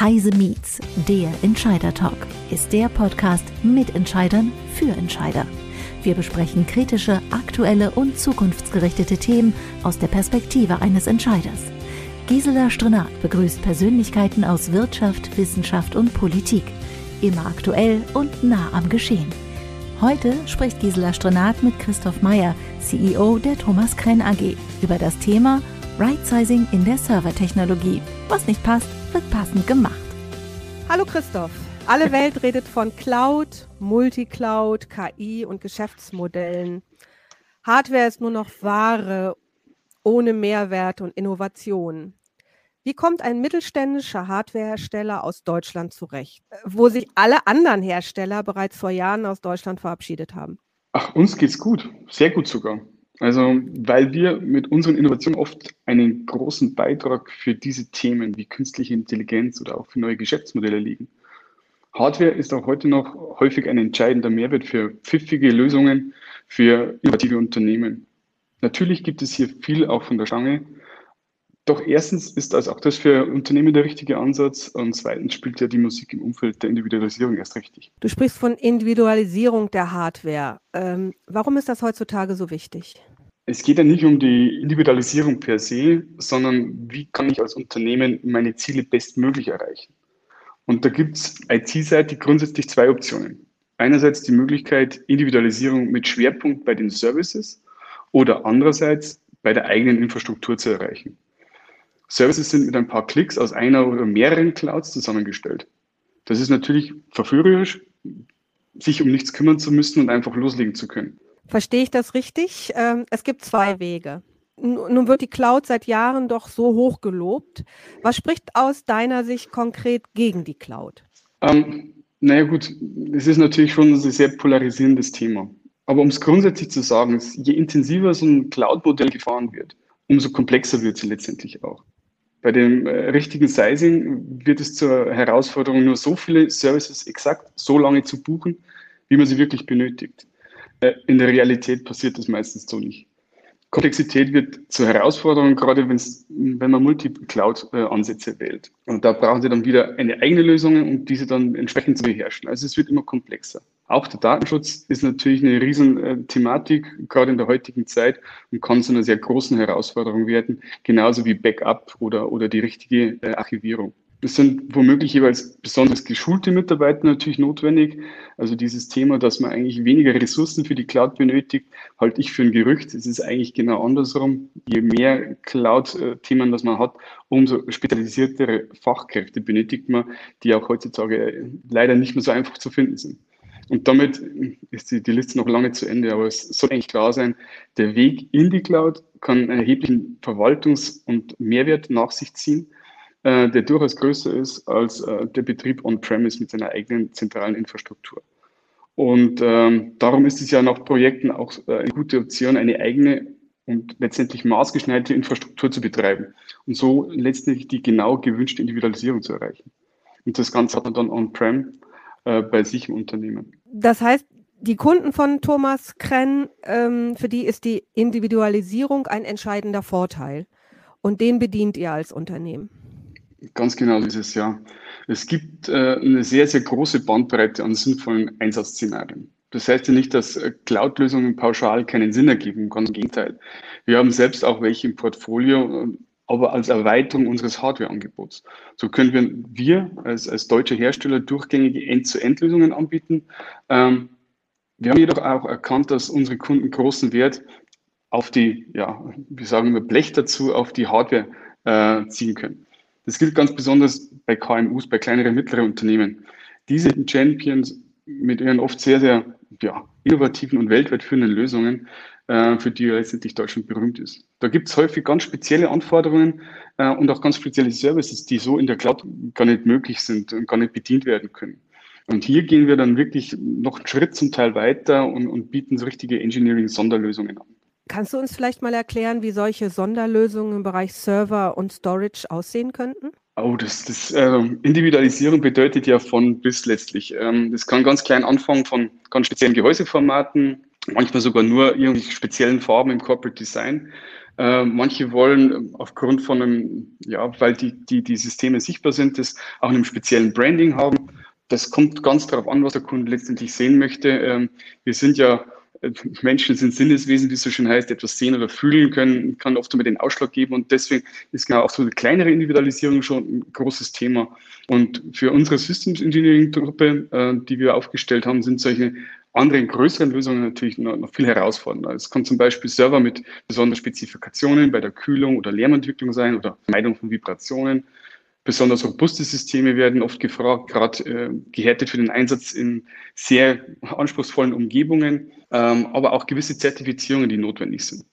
Heise Meets, der Entscheider Talk, ist der Podcast mit Entscheidern für Entscheider. Wir besprechen kritische, aktuelle und zukunftsgerichtete Themen aus der Perspektive eines Entscheiders. Gisela Strenat begrüßt Persönlichkeiten aus Wirtschaft, Wissenschaft und Politik. Immer aktuell und nah am Geschehen. Heute spricht Gisela Strenat mit Christoph Meyer, CEO der Thomas Krenn AG, über das Thema Right-Sizing in der Servertechnologie. Was nicht passt, wird passend gemacht. Hallo Christoph. Alle Welt redet von Cloud, Multicloud, KI und Geschäftsmodellen. Hardware ist nur noch Ware ohne Mehrwert und Innovation. Wie kommt ein mittelständischer Hardwarehersteller aus Deutschland zurecht, wo sich alle anderen Hersteller bereits vor Jahren aus Deutschland verabschiedet haben? Ach, uns geht's gut, sehr gut sogar. Also, weil wir mit unseren Innovationen oft einen großen Beitrag für diese Themen wie künstliche Intelligenz oder auch für neue Geschäftsmodelle liegen. Hardware ist auch heute noch häufig ein entscheidender Mehrwert für pfiffige Lösungen für innovative Unternehmen. Natürlich gibt es hier viel auch von der Stange. Doch erstens ist also auch das für Unternehmen der richtige Ansatz und zweitens spielt ja die Musik im Umfeld der Individualisierung erst richtig. Du sprichst von Individualisierung der Hardware. Ähm, warum ist das heutzutage so wichtig? Es geht ja nicht um die Individualisierung per se, sondern wie kann ich als Unternehmen meine Ziele bestmöglich erreichen. Und da gibt es IT-seitig grundsätzlich zwei Optionen. Einerseits die Möglichkeit Individualisierung mit Schwerpunkt bei den Services oder andererseits bei der eigenen Infrastruktur zu erreichen. Services sind mit ein paar Klicks aus einer oder mehreren Clouds zusammengestellt. Das ist natürlich verführerisch, sich um nichts kümmern zu müssen und einfach loslegen zu können. Verstehe ich das richtig? Ähm, es gibt zwei Wege. Nun wird die Cloud seit Jahren doch so hoch gelobt. Was spricht aus deiner Sicht konkret gegen die Cloud? Ähm, naja gut, es ist natürlich schon ein sehr polarisierendes Thema. Aber um es grundsätzlich zu sagen, je intensiver so ein Cloud-Modell gefahren wird, umso komplexer wird sie letztendlich auch. Bei dem äh, richtigen Sizing wird es zur Herausforderung, nur so viele Services exakt so lange zu buchen, wie man sie wirklich benötigt. Äh, in der Realität passiert das meistens so nicht. Komplexität wird zur Herausforderung, gerade wenn man Multi-Cloud-Ansätze wählt. Und da brauchen Sie dann wieder eine eigene Lösung, um diese dann entsprechend zu beherrschen. Also es wird immer komplexer. Auch der Datenschutz ist natürlich eine riesen Thematik, gerade in der heutigen Zeit, und kann zu einer sehr großen Herausforderung werden, genauso wie Backup oder, oder die richtige äh, Archivierung. Es sind womöglich jeweils besonders geschulte Mitarbeiter natürlich notwendig. Also dieses Thema, dass man eigentlich weniger Ressourcen für die Cloud benötigt, halte ich für ein Gerücht. Es ist eigentlich genau andersrum. Je mehr Cloud-Themen das man hat, umso spezialisiertere Fachkräfte benötigt man, die auch heutzutage leider nicht mehr so einfach zu finden sind. Und damit ist die, die Liste noch lange zu Ende, aber es soll eigentlich klar sein, der Weg in die Cloud kann einen erheblichen Verwaltungs- und Mehrwert nach sich ziehen äh, der durchaus größer ist als äh, der Betrieb on-premise mit seiner eigenen zentralen Infrastruktur. Und ähm, darum ist es ja nach Projekten auch äh, eine gute Option, eine eigene und letztendlich maßgeschneiderte Infrastruktur zu betreiben und so letztendlich die genau gewünschte Individualisierung zu erreichen. Und das Ganze hat man dann on-prem äh, bei sich im Unternehmen. Das heißt, die Kunden von Thomas Krenn, ähm, für die ist die Individualisierung ein entscheidender Vorteil. Und den bedient ihr als Unternehmen. Ganz genau dieses Jahr. Es gibt äh, eine sehr, sehr große Bandbreite an sinnvollen Einsatzszenarien. Das heißt ja nicht, dass äh, Cloud-Lösungen pauschal keinen Sinn ergeben, ganz im Gegenteil. Wir haben selbst auch welche im Portfolio, aber als Erweiterung unseres Hardware-Angebots. So können wir, wir als, als deutsche Hersteller durchgängige End-zu-End-Lösungen anbieten. Ähm, wir haben jedoch auch erkannt, dass unsere Kunden großen Wert auf die, ja, wir sagen immer Blech dazu, auf die Hardware äh, ziehen können. Das gilt ganz besonders bei KMUs, bei kleineren, mittleren Unternehmen. Diese Champions mit ihren oft sehr, sehr ja, innovativen und weltweit führenden Lösungen, für die letztendlich Deutschland berühmt ist. Da gibt es häufig ganz spezielle Anforderungen äh, und auch ganz spezielle Services, die so in der Cloud gar nicht möglich sind und gar nicht bedient werden können. Und hier gehen wir dann wirklich noch einen Schritt zum Teil weiter und, und bieten so richtige Engineering-Sonderlösungen an. Kannst du uns vielleicht mal erklären, wie solche Sonderlösungen im Bereich Server und Storage aussehen könnten? Oh, das, das äh, Individualisierung bedeutet ja von bis letztlich. Ähm, das kann ganz klein anfangen von ganz speziellen Gehäuseformaten, manchmal sogar nur irgendwie speziellen Farben im Corporate Design, Äh, manche wollen aufgrund von einem, ja, weil die, die, die Systeme sichtbar sind, das auch einem speziellen Branding haben. Das kommt ganz darauf an, was der Kunde letztendlich sehen möchte. Ähm, wir sind ja Menschen sind Sinneswesen, wie es so schön heißt, etwas sehen oder fühlen können, kann oft immer den Ausschlag geben und deswegen ist genau auch so eine kleinere Individualisierung schon ein großes Thema. Und für unsere Systems Engineering Truppe, äh, die wir aufgestellt haben, sind solche anderen größeren Lösungen natürlich noch, noch viel herausfordernder. Es kann zum Beispiel Server mit besonderen Spezifikationen bei der Kühlung oder Lärmentwicklung sein oder Vermeidung von Vibrationen. Besonders robuste Systeme werden oft gefragt, gerade äh, gehärtet für den Einsatz in sehr anspruchsvollen Umgebungen, ähm, aber auch gewisse Zertifizierungen, die notwendig sind.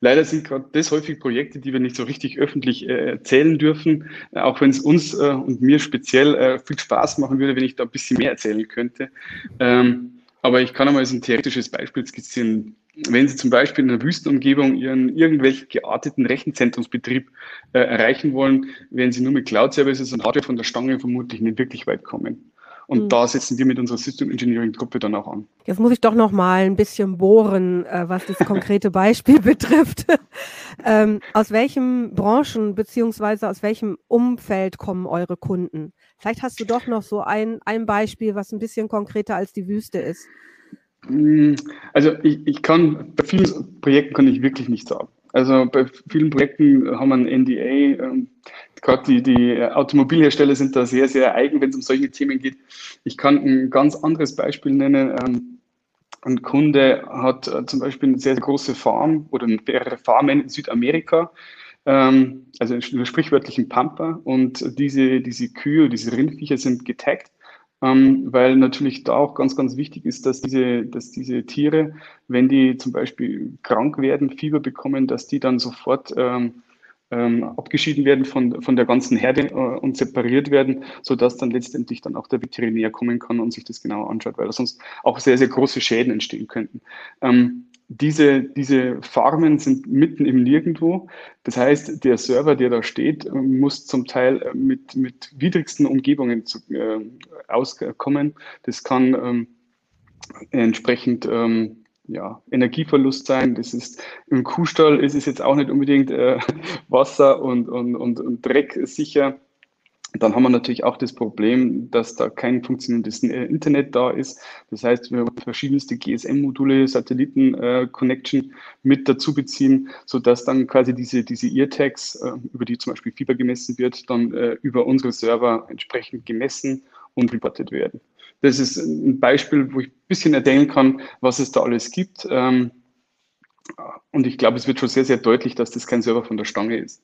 Leider sind gerade das häufig Projekte, die wir nicht so richtig öffentlich äh, erzählen dürfen, auch wenn es uns äh, und mir speziell äh, viel Spaß machen würde, wenn ich da ein bisschen mehr erzählen könnte. Ähm, aber ich kann einmal so ein theoretisches Beispiel skizzieren. Wenn Sie zum Beispiel in einer Wüstenumgebung Ihren irgendwelchen gearteten Rechenzentrumsbetrieb äh, erreichen wollen, werden Sie nur mit Cloud-Services und Hardware von der Stange vermutlich nicht wirklich weit kommen. Und mhm. da setzen wir mit unserer System Engineering Gruppe dann auch an. Jetzt muss ich doch noch mal ein bisschen bohren, äh, was das konkrete Beispiel betrifft. ähm, aus welchen Branchen beziehungsweise aus welchem Umfeld kommen eure Kunden? Vielleicht hast du doch noch so ein, ein Beispiel, was ein bisschen konkreter als die Wüste ist. Hm, also ich, ich kann, bei vielen Projekten kann ich wirklich nicht sagen. Also bei vielen Projekten haben wir ein NDA. Gerade die, die Automobilhersteller sind da sehr, sehr eigen, wenn es um solche Themen geht. Ich kann ein ganz anderes Beispiel nennen. Ähm, ein Kunde hat äh, zum Beispiel eine sehr, sehr große Farm oder mehrere Farmen in Südamerika ähm, also in sprichwörtlichen Pampa. Und diese, diese Kühe, diese Rindviecher sind getaggt, ähm, weil natürlich da auch ganz, ganz wichtig ist, dass diese, dass diese Tiere, wenn die zum Beispiel krank werden, Fieber bekommen, dass die dann sofort ähm, ähm, abgeschieden werden von, von der ganzen Herde äh, und separiert werden, sodass dann letztendlich dann auch der Veterinär kommen kann und sich das genauer anschaut, weil sonst auch sehr, sehr große Schäden entstehen könnten. Ähm, diese, diese Farmen sind mitten im Nirgendwo. Das heißt, der Server, der da steht, muss zum Teil äh, mit, mit widrigsten Umgebungen zu, äh, auskommen. Das kann ähm, entsprechend ähm, ja, Energieverlust sein. Das ist im Kuhstall ist es jetzt auch nicht unbedingt äh, Wasser und, und, und, und Dreck sicher. Dann haben wir natürlich auch das Problem, dass da kein funktionierendes äh, Internet da ist. Das heißt, wir verschiedenste GSM-Module, Satelliten-Connection äh, mit dazu beziehen, sodass dann quasi diese, diese Eartags, äh, über die zum Beispiel Fieber gemessen wird, dann über unsere Server entsprechend gemessen und reportet werden. Das ist ein Beispiel, wo ich ein bisschen erzählen kann, was es da alles gibt. Ähm, und ich glaube, es wird schon sehr, sehr deutlich, dass das kein Server von der Stange ist.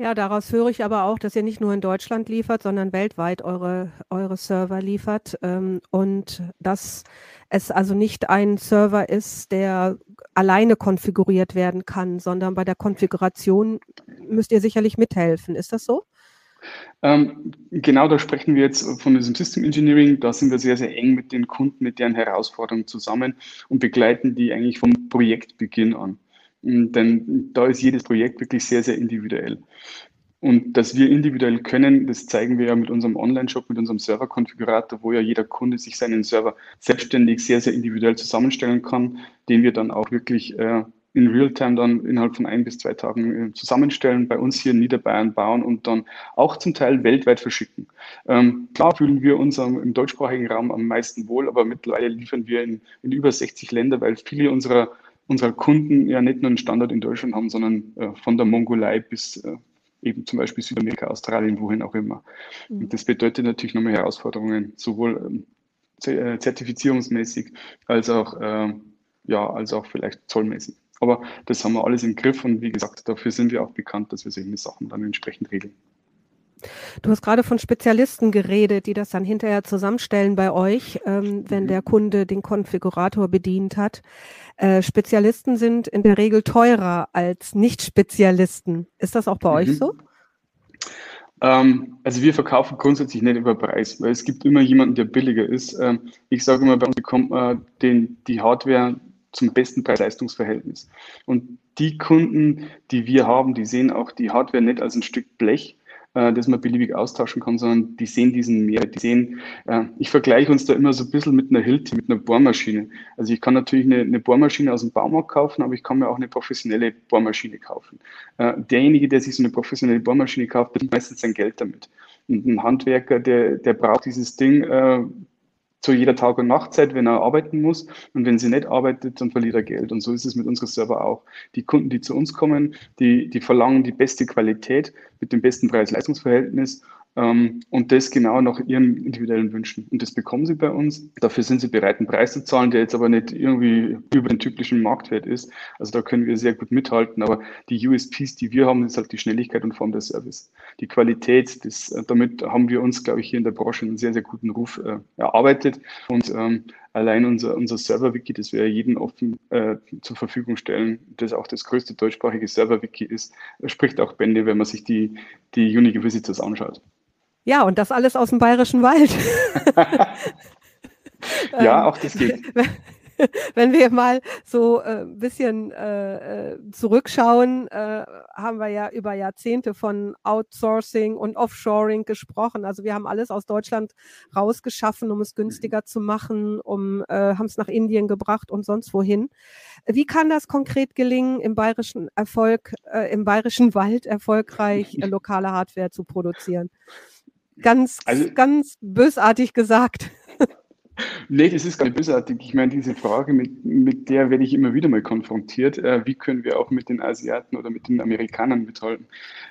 Ja, daraus höre ich aber auch, dass ihr nicht nur in Deutschland liefert, sondern weltweit eure, eure Server liefert ähm, und dass es also nicht ein Server ist, der alleine konfiguriert werden kann, sondern bei der Konfiguration müsst ihr sicherlich mithelfen. Ist das so? Ähm, genau, da sprechen wir jetzt von diesem System Engineering. Da sind wir sehr, sehr eng mit den Kunden, mit deren Herausforderungen zusammen und begleiten die eigentlich vom Projektbeginn an. Denn da ist jedes Projekt wirklich sehr, sehr individuell. Und dass wir individuell können, das zeigen wir ja mit unserem Online-Shop, mit unserem Server-Konfigurator, wo ja jeder Kunde sich seinen Server selbstständig sehr, sehr individuell zusammenstellen kann, den wir dann auch wirklich äh, in Realtime dann innerhalb von ein bis zwei Tagen äh, zusammenstellen, bei uns hier in Niederbayern bauen und dann auch zum Teil weltweit verschicken. Ähm, klar fühlen wir uns im deutschsprachigen Raum am meisten wohl, aber mittlerweile liefern wir in, in über 60 Länder, weil viele unserer unsere Kunden ja nicht nur einen Standort in Deutschland haben, sondern äh, von der Mongolei bis äh, eben zum Beispiel Südamerika, Australien, wohin auch immer. Mhm. Und das bedeutet natürlich nochmal Herausforderungen, sowohl ähm, äh, zertifizierungsmäßig als auch, äh, ja, als auch vielleicht zollmäßig. Aber das haben wir alles im Griff und wie gesagt, dafür sind wir auch bekannt, dass wir solche Sachen dann entsprechend regeln. Du hast gerade von Spezialisten geredet, die das dann hinterher zusammenstellen bei euch, ähm, wenn mhm. der Kunde den Konfigurator bedient hat. Äh, Spezialisten sind in der Regel teurer als Nicht-Spezialisten. Ist das auch bei mhm. euch so? Ähm, also wir verkaufen grundsätzlich nicht über Preis, weil es gibt immer jemanden, der billiger ist. Ähm, ich sage immer, bei uns bekommt man den, die Hardware zum besten Preis-Leistungs-Verhältnis. Und die Kunden, die wir haben, die sehen auch die Hardware nicht als ein Stück Blech, äh, das man beliebig austauschen kann, sondern die sehen diesen Mehrwert. Die sehen, äh, ich vergleiche uns da immer so ein bisschen mit einer Hilti, mit einer Bohrmaschine. Also ich kann natürlich eine, eine Bohrmaschine aus dem Baumarkt kaufen, aber ich kann mir auch eine professionelle Bohrmaschine kaufen. Äh, derjenige, der sich so eine professionelle Bohrmaschine kauft, verdient meistens sein Geld damit. Und ein Handwerker, der, der braucht dieses Ding äh, zu jeder Tag- und Nachtzeit, wenn er arbeiten muss. Und wenn sie nicht arbeitet, dann verliert er Geld. Und so ist es mit unserem Server auch. Die Kunden, die zu uns kommen, die, die verlangen die beste Qualität mit dem besten Preis-Leistungs-Verhältnis ähm, und das genau nach ihren individuellen Wünschen. Und das bekommen sie bei uns. Dafür sind sie bereit, einen Preis zu zahlen, der jetzt aber nicht irgendwie über den typischen Marktwert ist. Also da können wir sehr gut mithalten. Aber die USPs, die wir haben, ist halt die Schnelligkeit und Form der Service. Die Qualität, das, damit haben wir uns, glaube ich, hier in der Branche einen sehr, sehr guten Ruf äh, erarbeitet. Und ähm, allein unser, unser Server-Wiki, das wir jedem offen äh, zur Verfügung stellen, das auch das größte deutschsprachige Server-Wiki ist, spricht auch Bände, wenn man sich die, die Unique Visitors anschaut. Ja, und das alles aus dem Bayerischen Wald. ja, auch das geht. Wenn wir mal so ein äh, bisschen äh, äh, zurückschauen, haben wir ja über Jahrzehnte von Outsourcing und Offshoring gesprochen. Also wir haben alles aus Deutschland rausgeschaffen, um es günstiger zu machen, um haben es nach Indien gebracht und sonst wohin. Wie kann das konkret gelingen, im bayerischen Erfolg, im bayerischen Wald erfolgreich lokale Hardware zu produzieren? Ganz, also, ganz bösartig gesagt. Nee, das ist gar nicht bösartig. Ich meine, diese Frage, mit, mit der werde ich immer wieder mal konfrontiert. Äh, wie können wir auch mit den Asiaten oder mit den Amerikanern mithalten?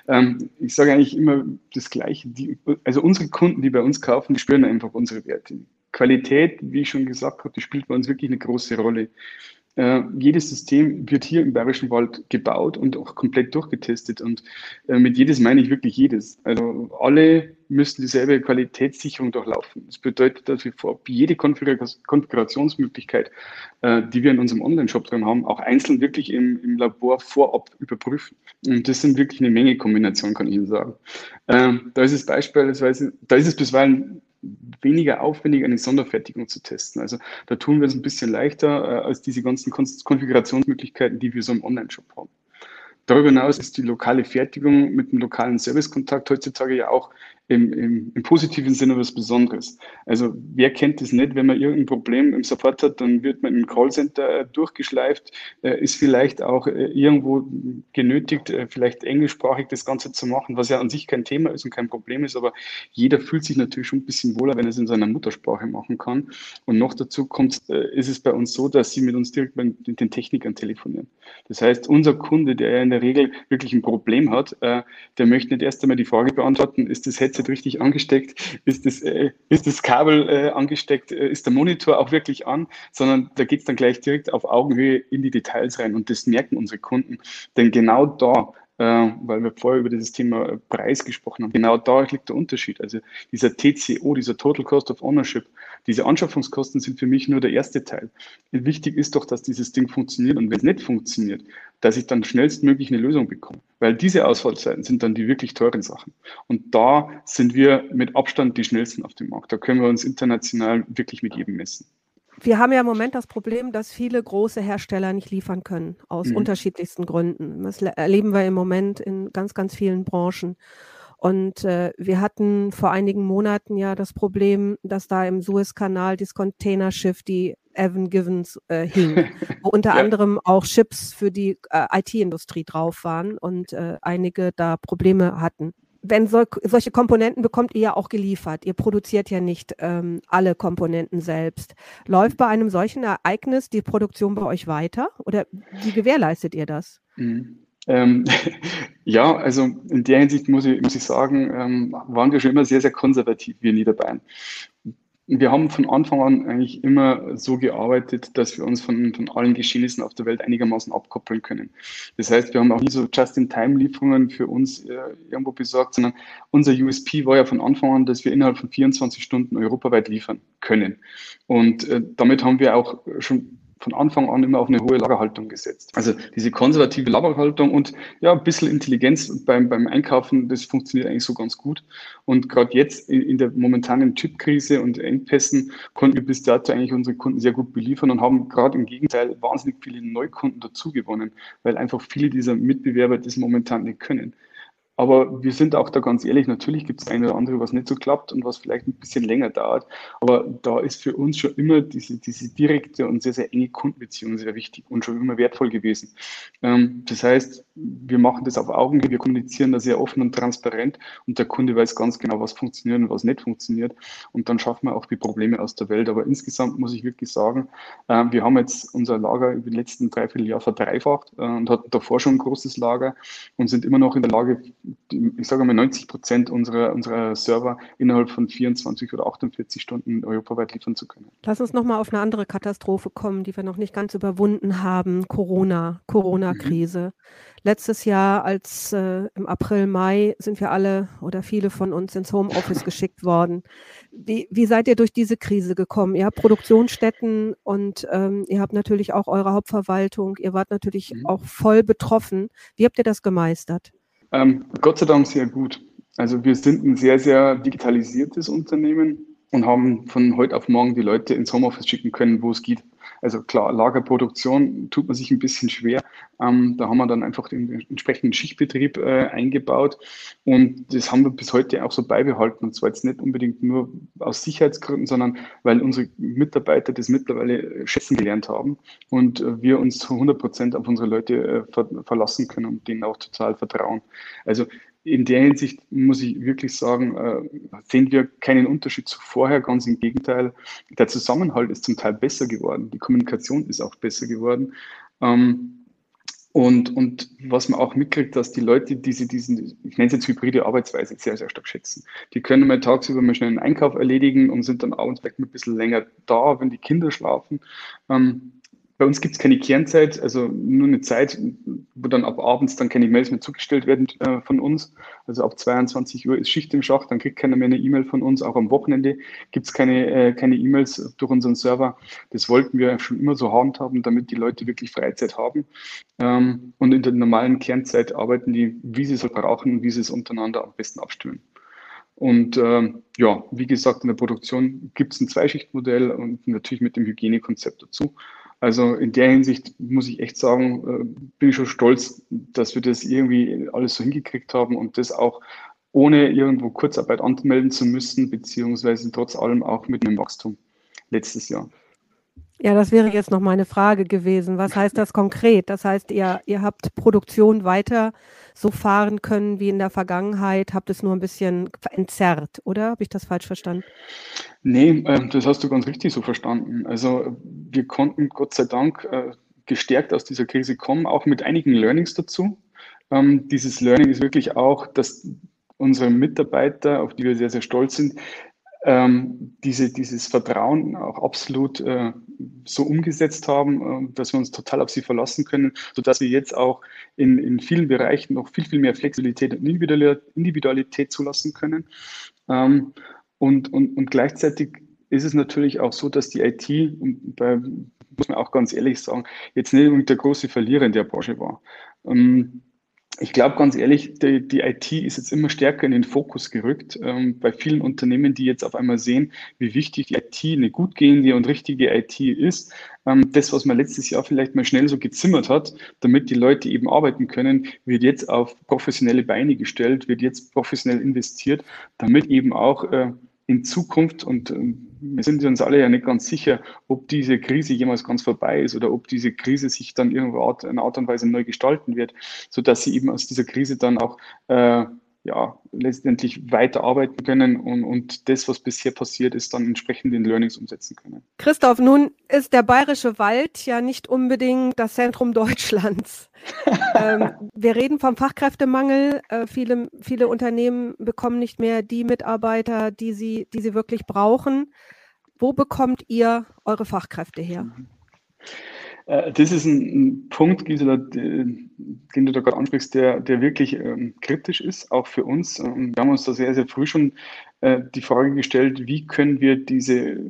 Ähm, ich sage eigentlich immer das Gleiche. Die, also unsere Kunden, die bei uns kaufen, die spüren einfach unsere Werte. Qualität, wie ich schon gesagt habe, die spielt bei uns wirklich eine große Rolle. Äh, jedes System wird hier im Bayerischen Wald gebaut und auch komplett durchgetestet. Und äh, mit jedes meine ich wirklich jedes. Also alle müssen dieselbe Qualitätssicherung durchlaufen. Das bedeutet, dass wir vorab jede Konfigurationsmöglichkeit, äh, die wir in unserem Online-Shop drin haben, auch einzeln wirklich im, im, Labor vorab überprüfen. Und das sind wirklich eine Menge Kombinationen, kann ich Ihnen sagen. Ähm, da ist es beispielsweise, da ist es bisweilen weniger aufwendig, eine Sonderfertigung zu testen. Also da tun wir es ein bisschen leichter äh, als diese ganzen Konfigurationsmöglichkeiten, die wir so im Online-Shop haben. Darüber hinaus ist die lokale Fertigung mit dem lokalen Servicekontakt heutzutage ja auch im, im, im, positiven Sinne was Besonderes. Also wer kennt das nicht, wenn man irgendein Problem im Support hat, dann wird man im Callcenter durchgeschleift, äh, ist vielleicht auch äh, irgendwo genötigt, äh, vielleicht englischsprachig das Ganze zu machen, was ja an sich kein Thema ist und kein Problem ist, aber jeder fühlt sich natürlich schon ein bisschen wohler, wenn er es in seiner Muttersprache machen kann. Und noch dazu kommt, ist es bei uns so, dass sie mit uns direkt mit den Technikern telefonieren. Das heißt, unser Kunde, der in der Regel wirklich ein Problem hat, der möchte nicht erst einmal die Frage beantworten, ist das Headset Headset richtig angesteckt? Ist das, äh, ist das Kabel äh, angesteckt? Äh, ist der Monitor auch wirklich an? Sondern da geht es dann gleich direkt auf Augenhöhe in die Details rein und das merken unsere Kunden. Denn genau da weil wir vorher über dieses Thema Preis gesprochen haben. Genau da liegt der Unterschied. Also dieser TCO, dieser Total Cost of Ownership, diese Anschaffungskosten sind für mich nur der erste Teil. Wichtig ist doch, dass dieses Ding funktioniert und wenn es nicht funktioniert, dass ich dann schnellstmöglich eine Lösung bekomme. Weil diese Ausfallzeiten sind dann die wirklich teuren Sachen. Und da sind wir mit Abstand die schnellsten auf dem Markt. Da können wir uns international wirklich mit jedem messen. Wir haben ja im Moment das Problem, dass viele große Hersteller nicht liefern können, aus mhm. unterschiedlichsten Gründen. Das erleben wir im Moment in ganz, ganz vielen Branchen. Und äh, wir hatten vor einigen Monaten ja das Problem, dass da im Suezkanal das Containerschiff, die Evan Givens, äh, hing, wo unter ja. anderem auch Chips für die äh, IT-Industrie drauf waren und äh, einige da Probleme hatten wenn so, solche Komponenten bekommt ihr ja auch geliefert. Ihr produziert ja nicht ähm, alle Komponenten selbst. Läuft bei einem solchen Ereignis die Produktion bei euch weiter oder wie gewährleistet ihr das? Mhm. Ähm, ja, also in der Hinsicht muss ich, muss ich sagen, ähm, waren wir schon immer sehr, sehr konservativ, wir Niederbayern wir haben von Anfang an eigentlich immer so gearbeitet, dass wir uns von, von allen Geschehnissen auf der Welt einigermaßen abkoppeln können. Das heißt, wir haben auch nie so Just-in-Time-Lieferungen für uns äh, irgendwo besorgt, sondern unser USP war ja von Anfang an, dass wir innerhalb von 24 Stunden europaweit liefern können. Und äh, damit haben wir auch schon von Anfang an immer auf eine hohe Lagerhaltung gesetzt. Also diese konservative Lagerhaltung und ja, ein bisschen Intelligenz beim, beim Einkaufen, das funktioniert eigentlich so ganz gut. Und gerade jetzt in, der momentanen Chipkrise und Engpässen konnten wir bis dato eigentlich unsere Kunden sehr gut beliefern und haben gerade im Gegenteil wahnsinnig viele Neukunden dazu gewonnen, weil einfach viele dieser Mitbewerber das momentan nicht können. Aber wir sind auch da ganz ehrlich, natürlich gibt es eine oder andere, was nicht so klappt und was vielleicht ein bisschen länger dauert. Aber da ist für uns schon immer diese, diese direkte und sehr, sehr enge Kundenbeziehung sehr wichtig und schon immer wertvoll gewesen. Ähm, das heißt, wir machen das auf Augenhöhe, wir kommunizieren da sehr offen und transparent und der Kunde weiß ganz genau, was funktioniert und was nicht funktioniert. Und dann schaffen wir auch die Probleme aus der Welt. Aber insgesamt muss ich wirklich sagen, äh, wir haben jetzt unser Lager über die letzten dreiviertel Jahre verdreifacht äh, und hatten davor schon ein großes Lager und sind immer noch in der Lage, ich sage mal 90 Prozent unserer, unserer Server innerhalb von 24 oder 48 Stunden europaweit liefern zu können. Lass uns nochmal auf eine andere Katastrophe kommen, die wir noch nicht ganz überwunden haben. Corona, Corona-Krise. Mhm. Letztes Jahr, als äh, im April, Mai, sind wir alle oder viele von uns ins Homeoffice geschickt worden. Wie, wie seid ihr durch diese Krise gekommen? Ihr habt Produktionsstätten und ähm, ihr habt natürlich auch eure Hauptverwaltung. Ihr wart natürlich mhm. auch voll betroffen. Wie habt ihr das gemeistert? Ähm, Gott sei Dank sehr gut. Also wir sind ein sehr, sehr digitalisiertes Unternehmen und haben von heute auf morgen die Leute ins Homeoffice schicken können, wo es geht. Also klar, Lagerproduktion tut man sich ein bisschen schwer. Ähm, da haben wir dann einfach den entsprechenden Schichtbetrieb äh, eingebaut und das haben wir bis heute auch so beibehalten. Und zwar jetzt nicht unbedingt nur aus Sicherheitsgründen, sondern weil unsere Mitarbeiter das mittlerweile schätzen gelernt haben und äh, wir uns zu 100 Prozent auf unsere Leute äh, ver verlassen können und denen auch total vertrauen. Also in der Hinsicht muss ich wirklich sagen, äh, sehen wir keinen Unterschied zu vorher, ganz im Gegenteil. Der Zusammenhalt ist zum Teil besser geworden, die Kommunikation ist auch besser geworden. Ähm, und, und was man auch mitkriegt, dass die Leute diese, diesen, ich nenne es jetzt hybride Arbeitsweise, sehr, sehr stark schätzen. Die können mal tagsüber mal schnell einen Einkauf erledigen und sind dann abends weg ein bisschen länger da, wenn die Kinder schlafen. Ähm, bei uns gibt es keine Kernzeit, also nur eine Zeit, wo dann ab abends dann keine Mails mehr zugestellt werden äh, von uns. Also ab 22 Uhr ist Schicht im Schacht, dann kriegt keiner mehr eine E-Mail von uns. Auch am Wochenende gibt es keine äh, keine E-Mails durch unseren Server. Das wollten wir schon immer so handhaben, damit die Leute wirklich Freizeit haben. Ähm, und in der normalen Kernzeit arbeiten die, wie sie es brauchen und wie sie es untereinander am besten abstimmen. Und äh, ja, wie gesagt, in der Produktion gibt es ein Zweischichtmodell und natürlich mit dem Hygienekonzept dazu. Also in der Hinsicht muss ich echt sagen, äh, bin ich schon stolz, dass wir das irgendwie alles so hingekriegt haben und das auch ohne irgendwo Kurzarbeit anmelden zu müssen, beziehungsweise trotz allem auch mit einem Wachstum letztes Jahr. Ja, das wäre jetzt noch meine Frage gewesen. Was heißt das konkret? Das heißt, ihr, ihr habt Produktion weiter so fahren können wie in der Vergangenheit, habt es nur ein bisschen entzerrt, oder? Habe ich das falsch verstanden? Nee, äh, das hast du ganz richtig so verstanden. Also wir konnten Gott sei Dank äh, gestärkt aus dieser Krise kommen, auch mit einigen Learnings dazu. Ähm, dieses Learning ist wirklich auch, dass unsere Mitarbeiter, auf die wir sehr, sehr stolz sind, ähm, diese, dieses Vertrauen auch absolut äh, so umgesetzt haben, äh, dass wir uns total auf sie verlassen können, sodass wir jetzt auch in, in vielen Bereichen noch viel, viel mehr Flexibilität und Individualität zulassen können. Ähm, und, und, und gleichzeitig ist es natürlich auch so, dass die IT, da muss man auch ganz ehrlich sagen, jetzt nicht der große Verlierer in der Branche war. Ähm, ich glaube ganz ehrlich, die, die, IT ist jetzt immer stärker in den Fokus gerückt. Ähm, bei vielen Unternehmen, die jetzt auf einmal sehen, wie wichtig die IT, eine gut gehende und richtige IT ist. Ähm, das, was man letztes Jahr vielleicht mal schnell so gezimmert hat, damit die Leute eben arbeiten können, wird jetzt auf professionelle Beine gestellt, wird jetzt professionell investiert, damit eben auch äh, in Zukunft und ähm, wir sind uns alle ja nicht ganz sicher, ob diese Krise jemals ganz vorbei ist oder ob diese Krise sich dann irgendwo in Art und Weise neu gestalten wird, sodass sie eben aus dieser Krise dann auch äh, ja, letztendlich weiterarbeiten können und, und das, was bisher passiert ist, dann entsprechend in Learnings umsetzen können. Christoph, nun ist der Bayerische Wald ja nicht unbedingt das Zentrum Deutschlands. ähm, wir reden vom Fachkräftemangel. Äh, viele, viele Unternehmen bekommen nicht mehr die Mitarbeiter, die sie, die sie wirklich brauchen. Wo bekommt ihr eure Fachkräfte her? Mhm. Äh, das ist ein, Punkt, Gisela, den du da gerade ansprichst, der, der wirklich ähm, kritisch ist, auch für uns. Und wir haben uns da sehr, sehr früh schon äh, die Frage gestellt, wie können wir diese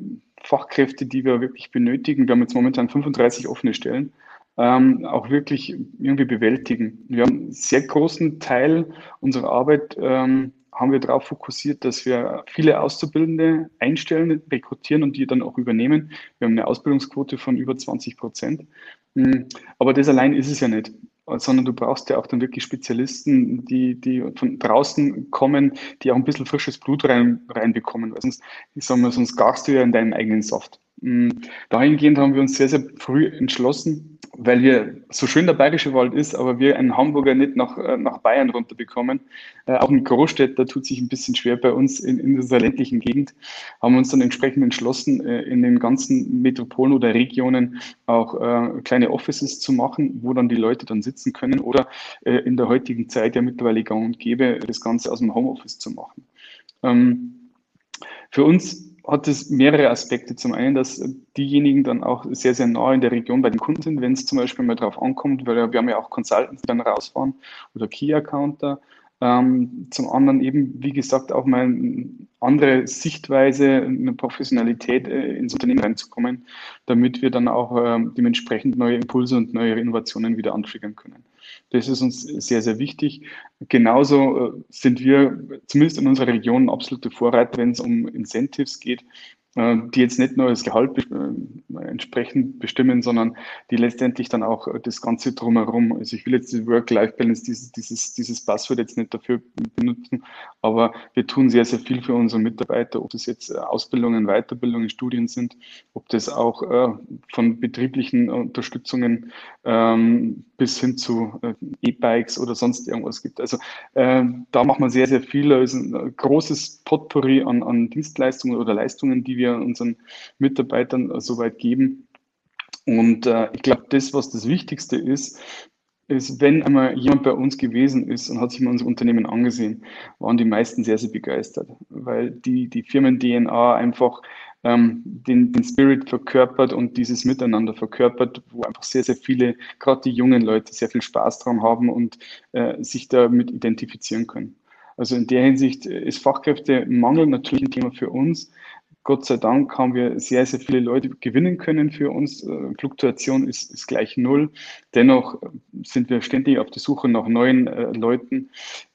Fachkräfte, die wir wirklich benötigen, wir haben jetzt momentan 35 offene Stellen, ähm, auch wirklich irgendwie bewältigen. Wir haben einen sehr großen Teil unserer Arbeit ähm, haben wir darauf fokussiert, dass wir viele Auszubildende einstellen, rekrutieren und die dann auch übernehmen. Wir haben eine Ausbildungsquote von über 20 Prozent. Hm, aber das allein ist es ja nicht. sondern du brauchst ja auch dann wirklich Spezialisten, die, die von draußen kommen, die auch ein bisschen frisches Blut rein, reinbekommen, weil sonst, ich sag mal, sonst garst du ja in deinem eigenen Saft. Mm, dahingehend haben wir uns sehr, sehr früh entschlossen, weil wir, so schön der Bayerische Wald ist, aber wir einen Hamburger nicht nach, äh, nach Bayern runterbekommen. Äh, auch ein Großstädter tut sich ein bisschen schwer bei uns in, in dieser ländlichen Gegend, haben uns dann entsprechend entschlossen, äh, in den ganzen Metropolen oder Regionen auch äh, kleine Offices zu machen, wo dann die Leute dann sitzen können oder äh, in der heutigen Zeit ja mittlerweile gang und gäbe, das Ganze aus dem Homeoffice zu machen. Ähm, für uns hat es mehrere Aspekte. Zum einen, dass diejenigen dann auch sehr, sehr nah in der Region bei den Kunden sind, wenn es zum Beispiel mal drauf ankommt, weil wir haben ja auch Consultants, die dann rausfahren oder Key-Accounter. Ähm, zum anderen eben, wie gesagt, auch mal eine andere Sichtweise, eine Professionalität äh, ins Unternehmen reinzukommen, damit wir dann auch äh, dementsprechend neue Impulse und neue Innovationen wieder antriggern können. Das ist uns sehr, sehr wichtig. Genauso äh, sind wir zumindest in unserer Region absolute Vorreiter, wenn es um Incentives geht. Äh, die jetzt nicht nur das Gehalt äh, entsprechend bestimmen, sondern die letztendlich dann auch äh, das Ganze drumherum. Also ich will jetzt die Work-Life-Balance, dieses, dieses, dieses Passwort jetzt nicht dafür benutzen, aber wir tun sehr, sehr viel für unsere Mitarbeiter, ob das jetzt Ausbildungen, Weiterbildungen, Studien sind, ob das auch von betrieblichen Unterstützungen ähm, bis hin zu E-Bikes oder sonst irgendwas gibt. Also da macht man sehr, sehr viel. Es ist ein großes Potpourri an, an Dienstleistungen oder Leistungen, die wir unseren Mitarbeitern äh, soweit geben. Und äh, ich glaube, das, was das Wichtigste ist, ist, wenn einmal jemand bei uns gewesen ist und hat sich mal unser Unternehmen angesehen, waren die meisten sehr, sehr begeistert, weil die, die Firmen-DNA einfach ähm, den, den Spirit verkörpert und dieses Miteinander verkörpert, wo einfach sehr, sehr viele, gerade die jungen Leute, sehr viel Spaß dran haben und äh, sich damit identifizieren können. Also in der Hinsicht ist Fachkräftemangel natürlich ein Thema für uns, Gott sei Dank haben wir sehr, sehr viele Leute gewinnen können für uns. Äh, Fluktuation ist, ist gleich null. Dennoch sind wir ständig auf der Suche nach neuen äh, Leuten.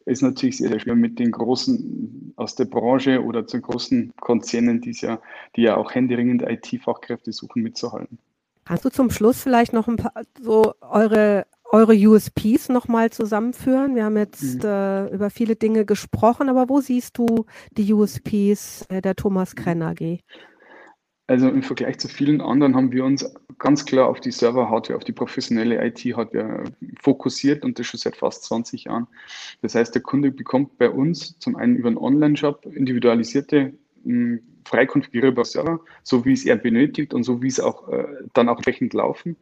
Ist natürlich sehr, sehr schwer mit den großen aus der Branche oder zu großen Konzernen, die ja, die ja auch händeringend IT-Fachkräfte suchen, mitzuhalten. Kannst du zum Schluss vielleicht noch ein paar so eure eure USPs nochmal zusammenführen? Wir haben jetzt mhm. äh, über viele Dinge gesprochen, aber wo siehst du die USPs äh, der Thomas Krenn AG? Also im Vergleich zu vielen anderen haben wir uns ganz klar auf die Server-Hardware, auf die professionelle IT-Hardware fokussiert und das schon seit fast 20 Jahren. Das heißt, der Kunde bekommt bei uns zum einen über einen Online-Shop individualisierte hm, frei konfigurierbare Server, so wie es er benötigt und so wie es auch äh, dann auch entsprechend laufen.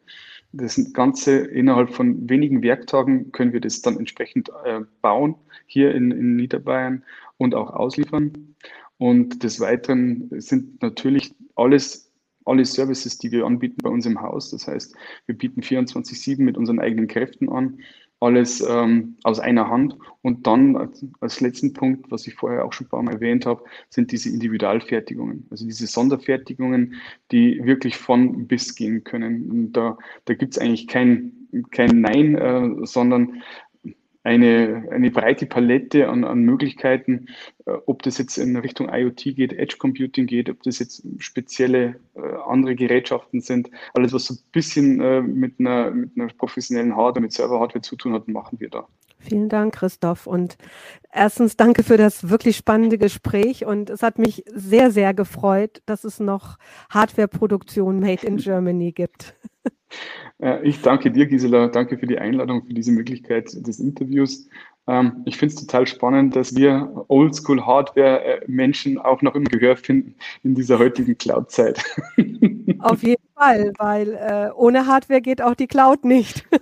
Das Ganze innerhalb von wenigen Werktagen können wir das dann entsprechend äh, bauen hier in, in Niederbayern und auch ausliefern. Und des Weiteren sind natürlich alles alle Services, die wir anbieten bei uns im Haus. Das heißt, wir bieten 24-7 mit unseren eigenen Kräften an alles ähm, aus einer Hand. Und dann als, als, letzten Punkt, was ich vorher auch schon ein paar Mal erwähnt habe, sind diese Individualfertigungen, also diese Sonderfertigungen, die wirklich von bis gehen können. Und da, da gibt es eigentlich kein, kein Nein, äh, sondern eine, eine breite Palette an, an Möglichkeiten, äh, ob das jetzt in Richtung IoT geht, Edge Computing geht, ob das jetzt spezielle äh, andere Gerätschaften sind. Alles, was so ein bisschen äh, mit, einer, mit einer professionellen Hardware, mit Server-Hardware zu tun hat, machen wir da. Vielen Dank, Christoph. Und erstens danke für das wirklich spannende Gespräch. Und es hat mich sehr, sehr gefreut, dass es noch Hardware-Produktion made in Germany gibt. Äh, ich danke dir, Gisela. Danke für die Einladung, für diese Möglichkeit des Interviews. Ähm, ich finde es total spannend, dass wir Oldschool-Hardware-Menschen auch noch im Gehör finden in dieser heutigen Cloud-Zeit. Auf jeden Fall, weil äh, ohne Hardware geht auch die Cloud nicht.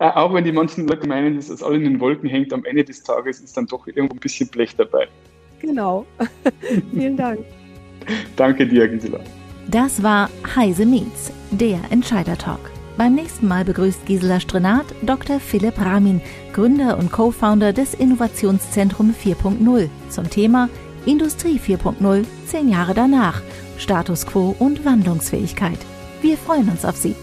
Äh, auch wenn die manchen Leute meinen, dass das alles in den Wolken hängt, am Ende des Tages ist dann doch irgendwo ein bisschen Blech dabei. Genau. Vielen Dank. Danke dir, Gisela. Das war Heise Meets, der Entscheider-Talk. Beim nächsten Mal begrüßt Gisela Strenat Dr. Philipp Ramin, Gründer und Co-Founder des Innovationszentrum 4.0 zum Thema Industrie 4.0, zehn Jahre danach, Status quo und Wandlungsfähigkeit. Wir freuen uns auf Sie.